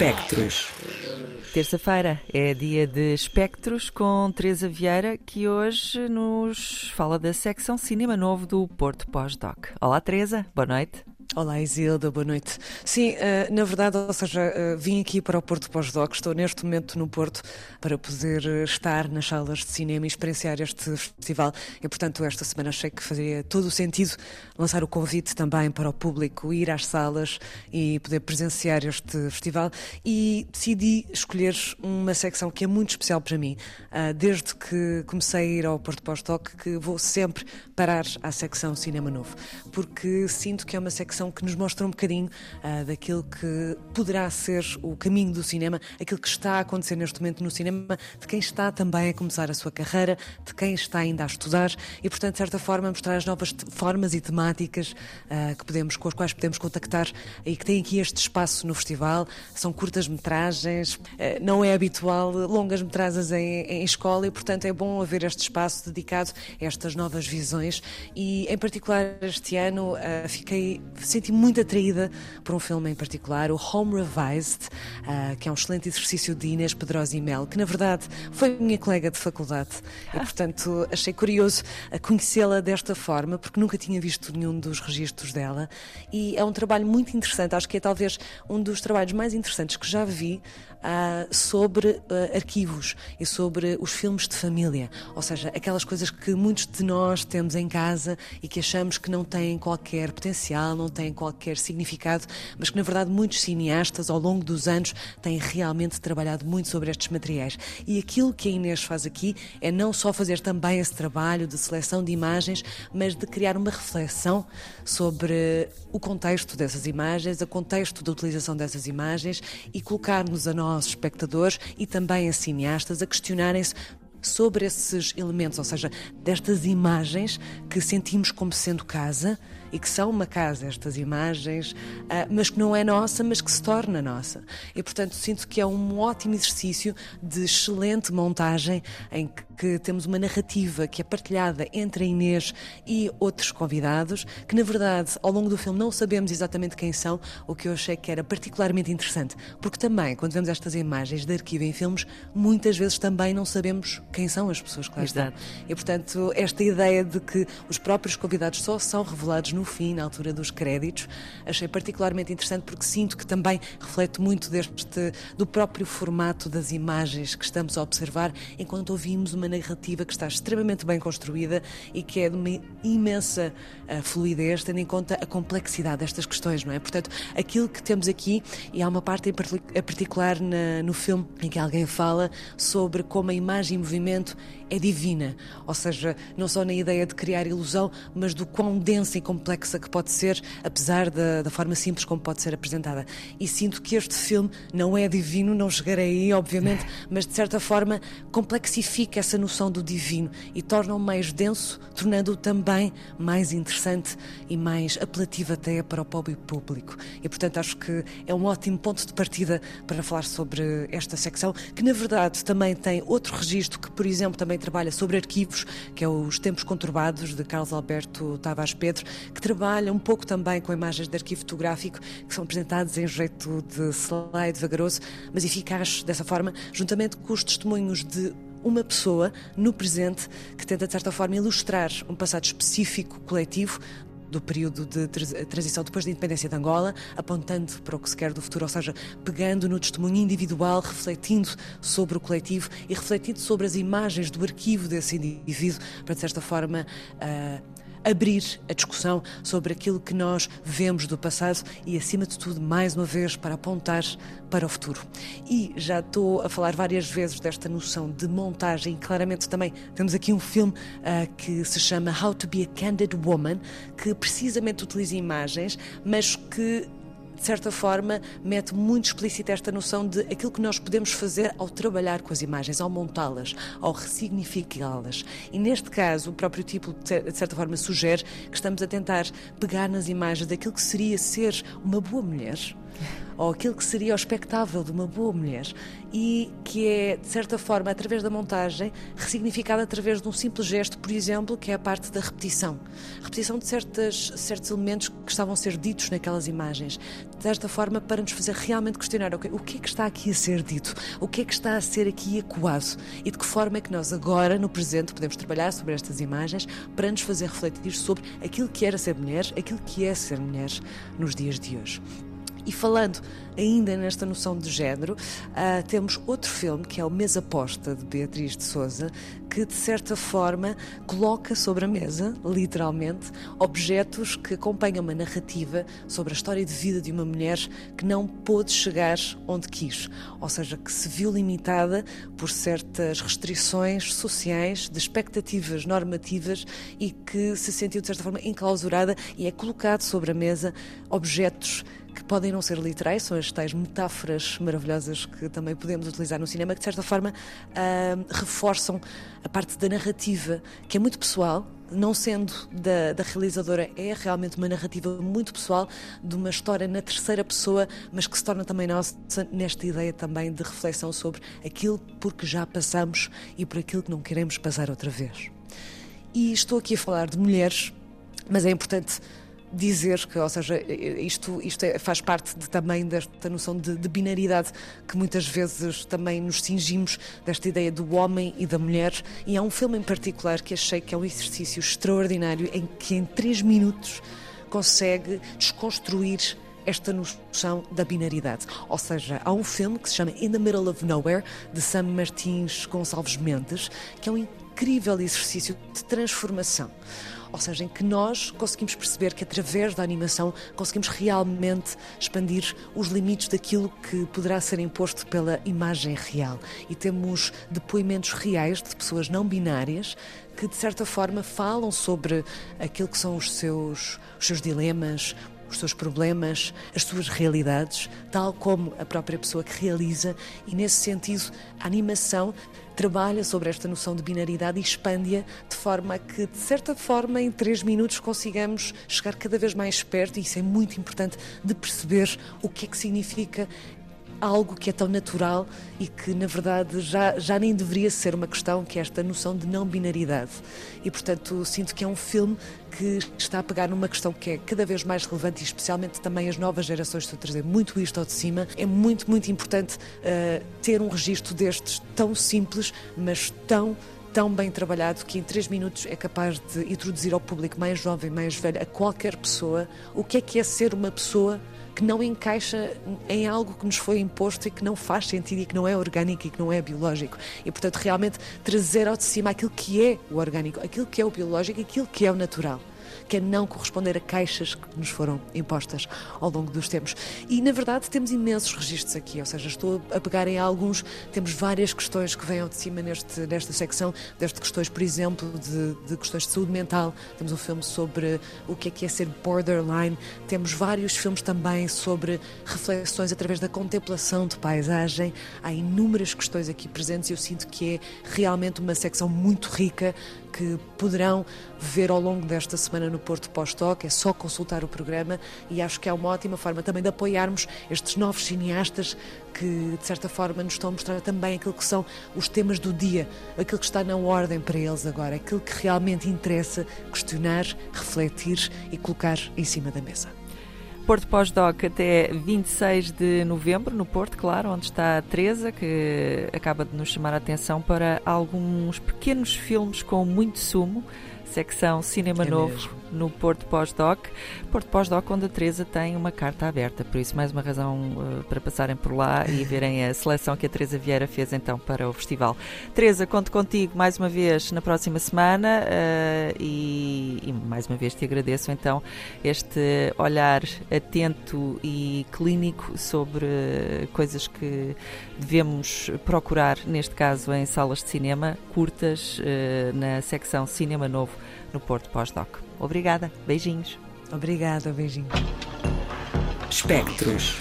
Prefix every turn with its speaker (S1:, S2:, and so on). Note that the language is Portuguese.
S1: Espectros.
S2: Terça-feira é dia de Espectros com Teresa Vieira, que hoje nos fala da secção Cinema Novo do Porto Pós-Doc. Olá, Teresa, boa noite.
S3: Olá Isilda, boa noite. Sim, eh, na verdade, ou seja, eh, vim aqui para o Porto Pós-Doc, estou neste momento no Porto para poder eh, estar nas salas de cinema e experienciar este festival e, portanto, esta semana achei que fazia todo o sentido lançar o convite também para o público ir às salas e poder presenciar este festival e decidi escolher uma secção que é muito especial para mim. Desde que comecei a ir ao Porto Pós-Doc que vou sempre parar à secção Cinema Novo, porque sinto que é uma secção que nos mostra um bocadinho uh, daquilo que poderá ser o caminho do cinema, aquilo que está a acontecer neste momento no cinema, de quem está também a começar a sua carreira, de quem está ainda a estudar e, portanto, de certa forma, mostrar as novas formas e temáticas uh, que podemos, com as quais podemos contactar e que tem aqui este espaço no festival. São curtas-metragens, uh, não é habitual longas-metragens em, em escola e, portanto, é bom haver este espaço dedicado a estas novas visões e, em particular, este ano fiquei senti muito atraída por um filme em particular, o Home Revised, uh, que é um excelente exercício de Inês Pedrosa e Mel, que na verdade foi minha colega de faculdade. E, portanto, achei curioso conhecê-la desta forma, porque nunca tinha visto nenhum dos registros dela. E é um trabalho muito interessante, acho que é talvez um dos trabalhos mais interessantes que já vi uh, sobre uh, arquivos e sobre os filmes de família, ou seja, aquelas coisas que muitos de nós temos em casa e que achamos que não têm qualquer potencial, não têm qualquer significado, mas que na verdade muitos cineastas ao longo dos anos têm realmente trabalhado muito sobre estes materiais. E aquilo que a Inês faz aqui é não só fazer também esse trabalho de seleção de imagens, mas de criar uma reflexão sobre o contexto dessas imagens, o contexto da utilização dessas imagens e colocar-nos a nós, espectadores, e também a cineastas, a questionarem-se sobre esses elementos, ou seja, destas imagens que sentimos como sendo casa e que são uma casa, estas imagens, ah, mas que não é nossa, mas que se torna nossa. E, portanto, sinto que é um ótimo exercício de excelente montagem em que temos uma narrativa que é partilhada entre a Inês e outros convidados, que na verdade ao longo do filme não sabemos exatamente quem são, o que eu achei que era particularmente interessante, porque também quando vemos estas imagens de arquivo em filmes, muitas vezes também não sabemos quem são as pessoas que lá estão. E portanto, esta ideia de que os próprios convidados só são revelados no fim, na altura dos créditos, achei particularmente interessante porque sinto que também reflete muito deste do próprio formato das imagens que estamos a observar enquanto ouvimos uma narrativa que está extremamente bem construída e que é de uma imensa uh, fluidez, tendo em conta a complexidade destas questões, não é? Portanto, aquilo que temos aqui, e há uma parte em particular na, no filme em que alguém fala sobre como a imagem em movimento é divina, ou seja, não só na ideia de criar ilusão, mas do quão densa e complexa que pode ser, apesar da, da forma simples como pode ser apresentada. E sinto que este filme não é divino, não chegarei aí, obviamente, mas de certa forma complexifica essa noção do divino e torna-o mais denso, tornando-o também mais interessante e mais apelativo até para o público. E portanto acho que é um ótimo ponto de partida para falar sobre esta secção, que na verdade também tem outro registro que, por exemplo, também trabalha sobre arquivos, que é os Tempos Conturbados de Carlos Alberto Tavares Pedro, que trabalha um pouco também com imagens de arquivo fotográfico que são apresentados em jeito de slide vagaroso, mas eficaz dessa forma, juntamente com os testemunhos de uma pessoa no presente que tenta, de certa forma, ilustrar um passado específico coletivo do período de transição depois da independência de Angola, apontando para o que se quer do futuro, ou seja, pegando no testemunho individual, refletindo sobre o coletivo e refletindo sobre as imagens do arquivo desse indivíduo, para de certa forma uh, abrir a discussão sobre aquilo que nós vemos do passado e, acima de tudo, mais uma vez, para apontar para o futuro. E já estou a falar várias vezes desta noção de montagem, claramente também temos aqui um filme uh, que se chama How to Be a Candid Woman, que precisamente utiliza imagens, mas que de certa forma, mete muito explícita esta noção de aquilo que nós podemos fazer ao trabalhar com as imagens, ao montá-las, ao ressignificá-las. E neste caso, o próprio título, de certa forma, sugere que estamos a tentar pegar nas imagens daquilo que seria ser uma boa mulher ou aquilo que seria o espectável de uma boa mulher e que é, de certa forma, através da montagem, ressignificada através de um simples gesto, por exemplo, que é a parte da repetição. Repetição de certas, certos elementos que estavam a ser ditos naquelas imagens. Desta forma, para nos fazer realmente questionar okay, o que é que está aqui a ser dito, o que é que está a ser aqui ecoado e de que forma é que nós agora, no presente, podemos trabalhar sobre estas imagens para nos fazer refletir sobre aquilo que era ser mulher, aquilo que é ser mulher nos dias de hoje. E falando ainda nesta noção de género, uh, temos outro filme que é o Mesa Posta, de Beatriz de Souza, que de certa forma coloca sobre a mesa, literalmente, objetos que acompanham uma narrativa sobre a história de vida de uma mulher que não pôde chegar onde quis, ou seja, que se viu limitada por certas restrições sociais, de expectativas normativas e que se sentiu de certa forma enclausurada e é colocado sobre a mesa objetos que podem não ser literais, são as tais metáforas maravilhosas que também podemos utilizar no cinema, que de certa forma uh, reforçam a parte da narrativa, que é muito pessoal, não sendo da, da, realizadora, é realmente uma narrativa muito pessoal de uma história na terceira pessoa, mas que se torna também nossa nesta ideia também de reflexão sobre aquilo por que já passamos e por aquilo que não queremos passar outra vez. E estou aqui a falar de mulheres, mas é importante dizer que, ou seja, isto, isto é, faz parte de, também desta noção de, de, binaridade que muitas vezes também nos cingimos desta ideia do homem e da mulher. E há um filme em particular que achei que é um exercício extraordinário em que em três minutos consegue desconstruir esta noção da binaridade. Ou seja, há um filme que se chama In the Middle of Nowhere, de Sam Martins Gonçalves Mendes, que é um incrível exercício de transformação ou seja, em que nós conseguimos perceber que através da animação conseguimos realmente expandir os limites daquilo que poderá ser imposto pela imagem real. E temos depoimentos reais de pessoas não binárias que, de certa forma, falam sobre aquilo que são os seus, os seus dilemas, os seus problemas, as suas realidades, tal como a própria pessoa que realiza, e nesse sentido, a animação trabalha sobre esta noção de binaridade e expande-a de forma que, de certa forma, em três minutos consigamos chegar cada vez mais perto, e isso é muito importante, de perceber o que é que significa algo que é tão natural e que, na verdade, já, já nem deveria ser uma questão, que é esta noção de não binaridade. E, portanto, sinto que é um filme que está a pegar numa questão que é cada vez mais relevante e especialmente também as novas gerações estão a trazer muito isto ao de cima. É muito, muito importante uh, ter um registro destes tão simples, mas tão tão bem trabalhado que em três minutos é capaz de introduzir ao público mais jovem, mais velho, a qualquer pessoa, o que é que é ser uma pessoa que não encaixa em algo que nos foi imposto e que não faz sentido e que não é orgânico e que não é biológico. E, portanto, realmente trazer ao de cima aquilo que é o orgânico, aquilo que é o biológico e aquilo que é o natural que é não corresponder a caixas que nos foram impostas ao longo dos tempos. E, na verdade, temos imensos registros aqui, ou seja, estou a pegar em alguns, temos várias questões que vêm ao de cima neste, nesta secção, desde questões, por exemplo, de, de questões de saúde mental, temos um filme sobre o que é que é ser borderline, temos vários filmes também sobre reflexões através da contemplação de paisagem, há inúmeras questões aqui presentes e eu sinto que é realmente uma secção muito rica que poderão ver ao longo desta semana no Porto Pós-Toque. É só consultar o programa e acho que é uma ótima forma também de apoiarmos estes novos cineastas que, de certa forma, nos estão a mostrar também aquilo que são os temas do dia, aquilo que está na ordem para eles agora, aquilo que realmente interessa questionar, refletir e colocar em cima da mesa.
S2: Porto Pós-Doc até 26 de novembro, no Porto, claro, onde está a Teresa, que acaba de nos chamar a atenção para alguns pequenos filmes com muito sumo secção Cinema é Novo mesmo. no Porto Pós-Doc. Porto Pós-Doc, onde a Teresa tem uma carta aberta, por isso mais uma razão uh, para passarem por lá e verem a seleção que a Teresa Vieira fez então para o festival. Teresa, conto contigo mais uma vez na próxima semana uh, e, e, mais uma vez te agradeço então este olhar atento e clínico sobre coisas que devemos procurar, neste caso em salas de cinema, curtas, uh, na secção Cinema Novo no Porto Pós-Doc. Obrigada, beijinhos.
S3: Obrigada, beijinhos.
S1: Espectros.